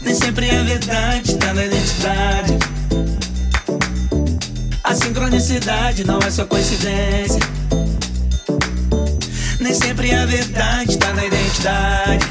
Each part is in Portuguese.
Nem sempre é verdade, tá na identidade. A sincronicidade não é só coincidência. Nem sempre a verdade, tá na identidade.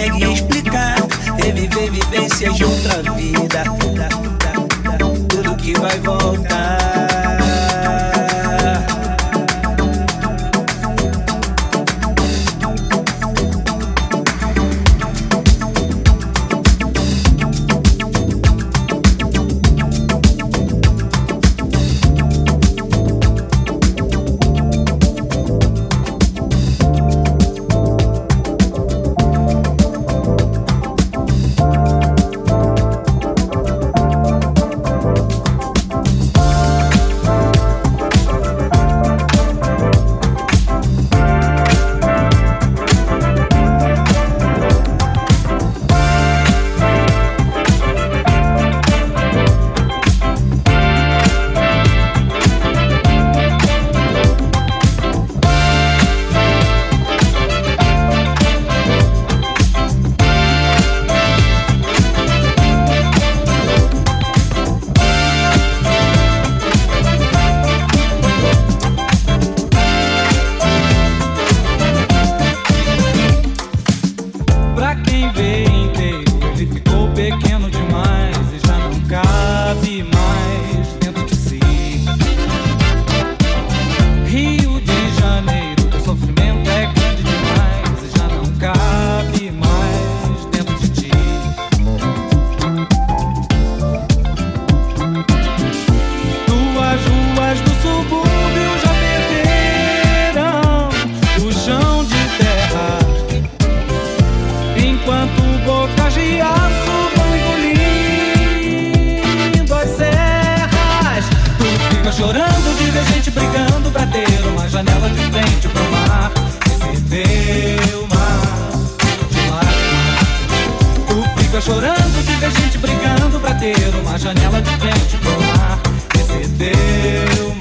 consegue explicar. Reviver vivências de outra vida enquanto gotas de aço vão engolindo as serras. Tu fica chorando de ver gente brigando pra ter uma janela de frente pro mar. recebeu o mar de lá. Tu fica chorando de ver gente brigando pra ter uma janela de frente pro mar. recebeu o mar.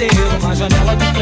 Os dentes, saltam os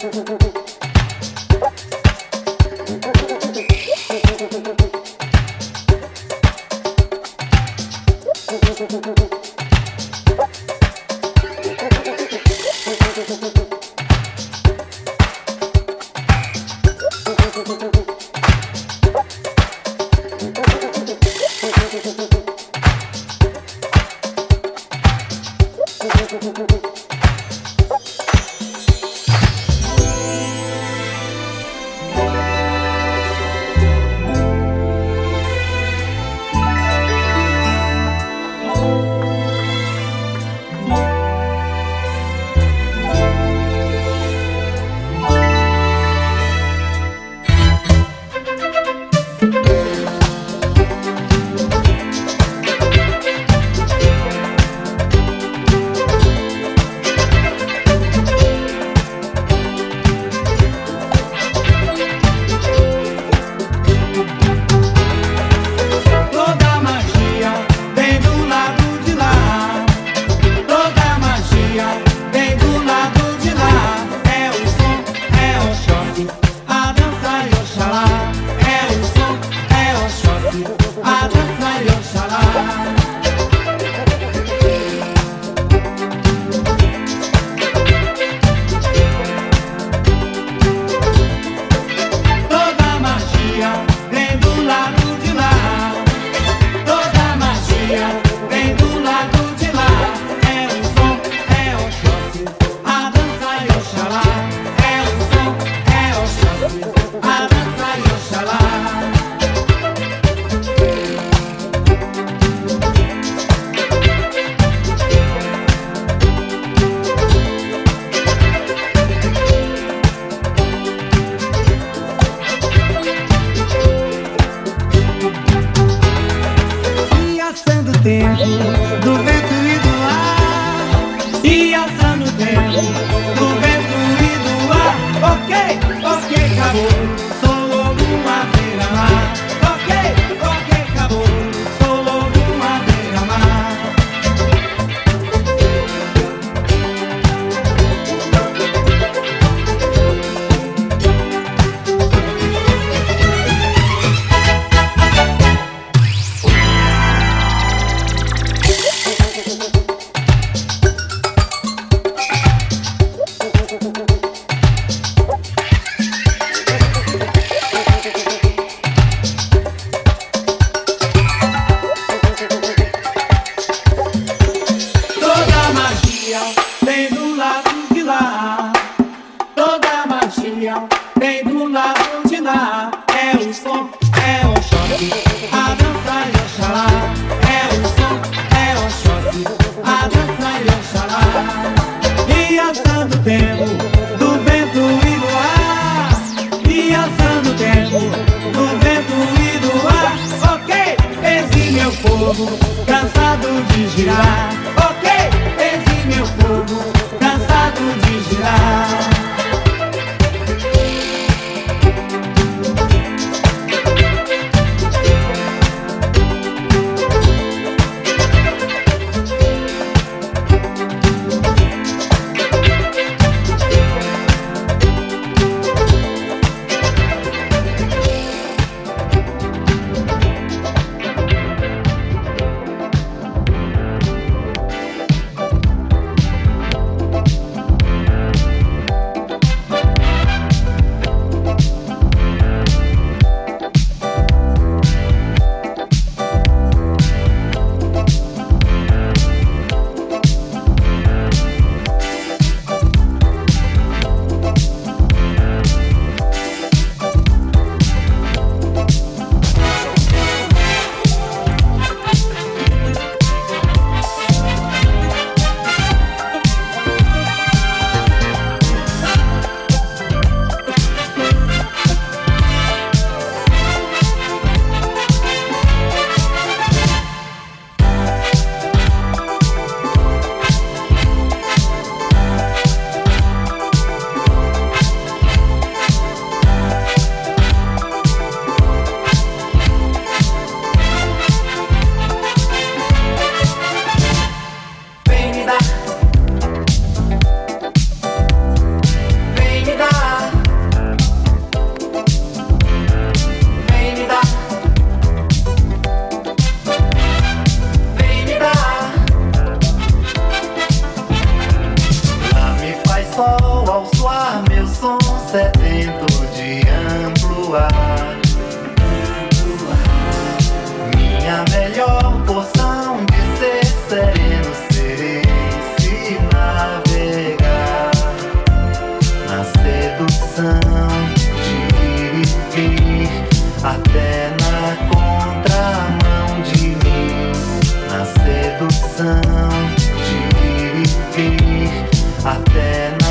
Thank you. A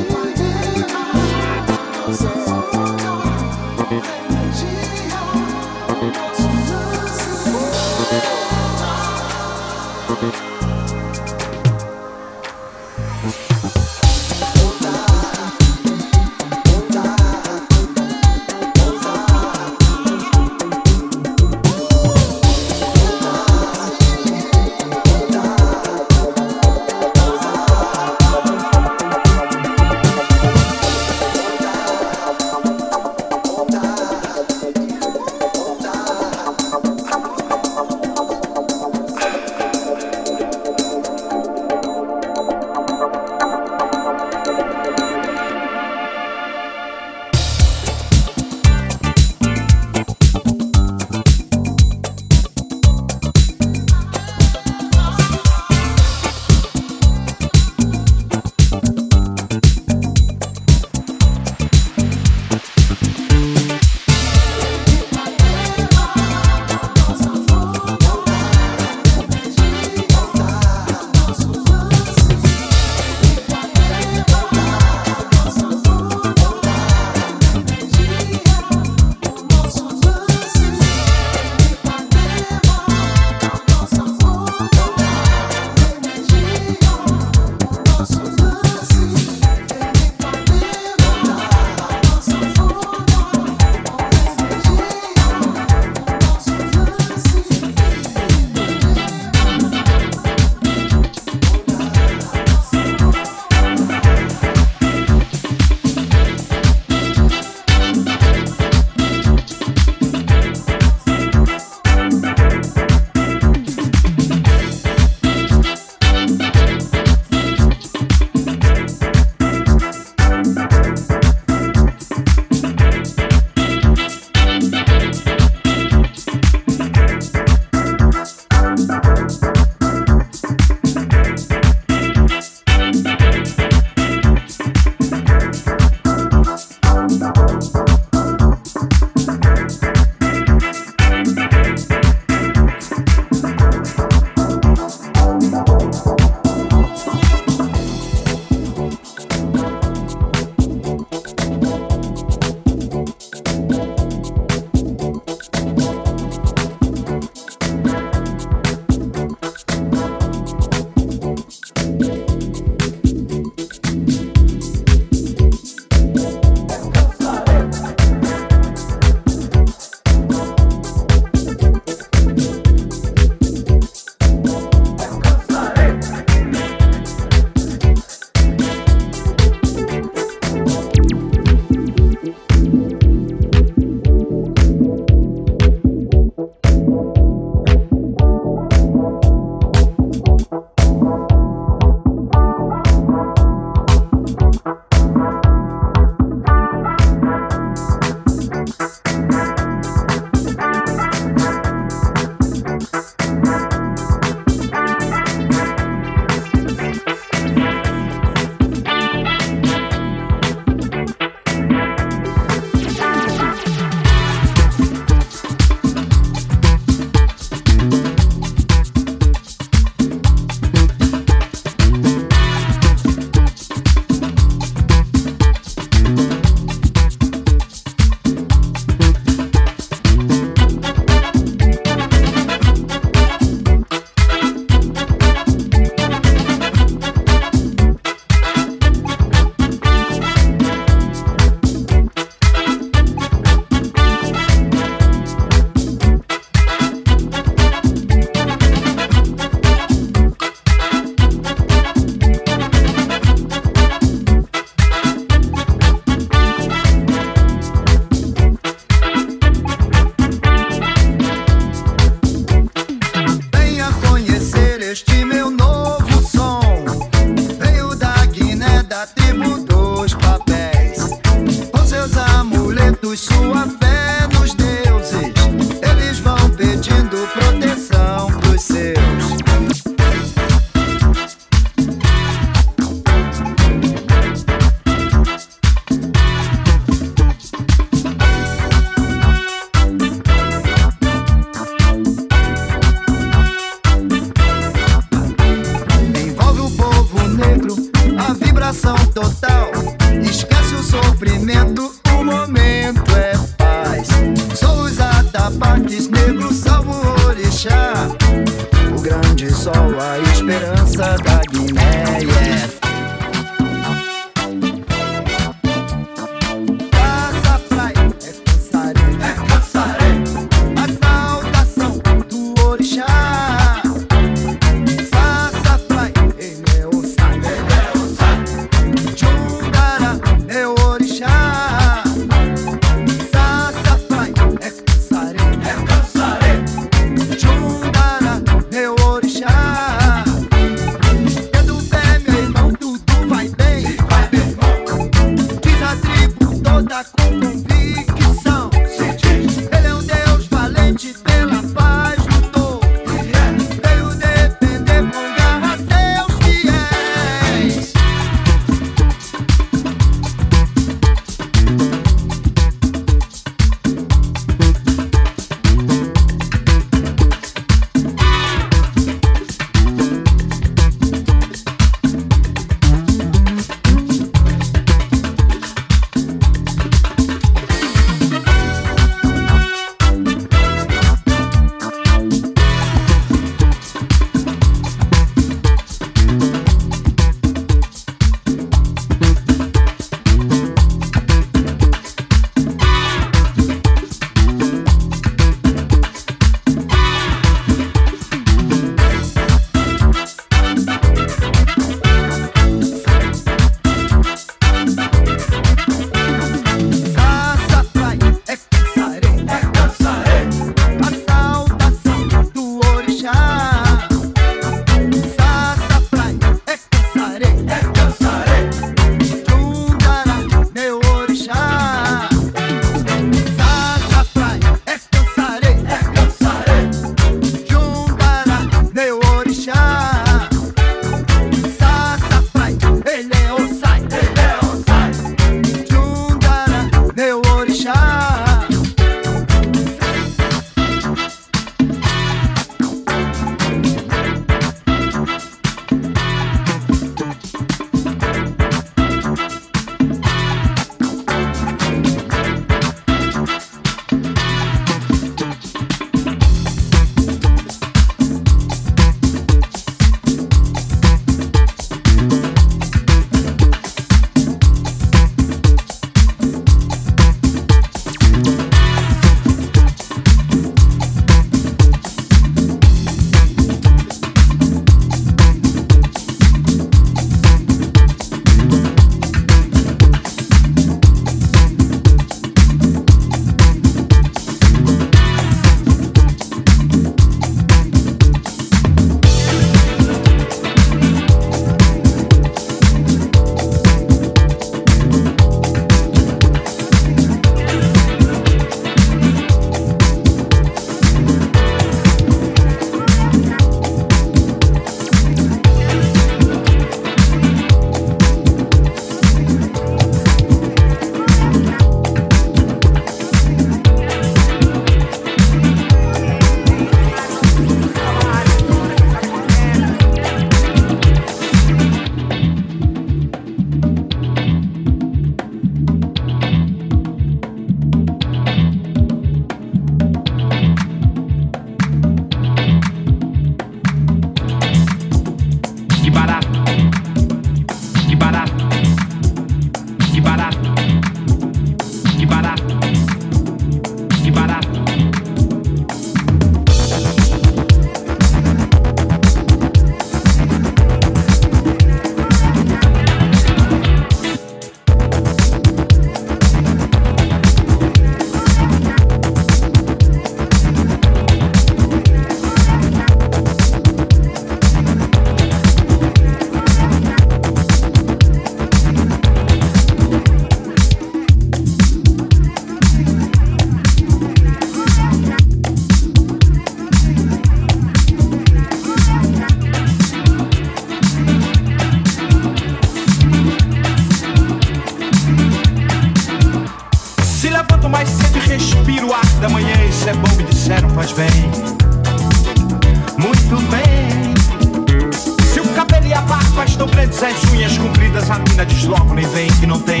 diz logo, nem vem que não tem.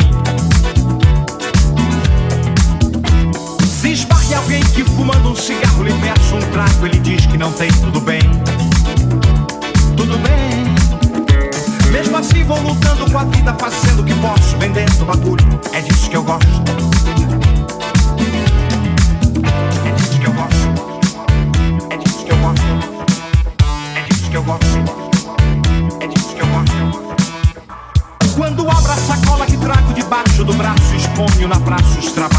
Se esbarra em alguém que fumando um cigarro lhe peça um trago, ele diz que não tem, tudo bem. Tudo bem. Mesmo assim vou lutando com a vida, fazendo o que posso, vendendo bagulho. É disso que eu gosto. Na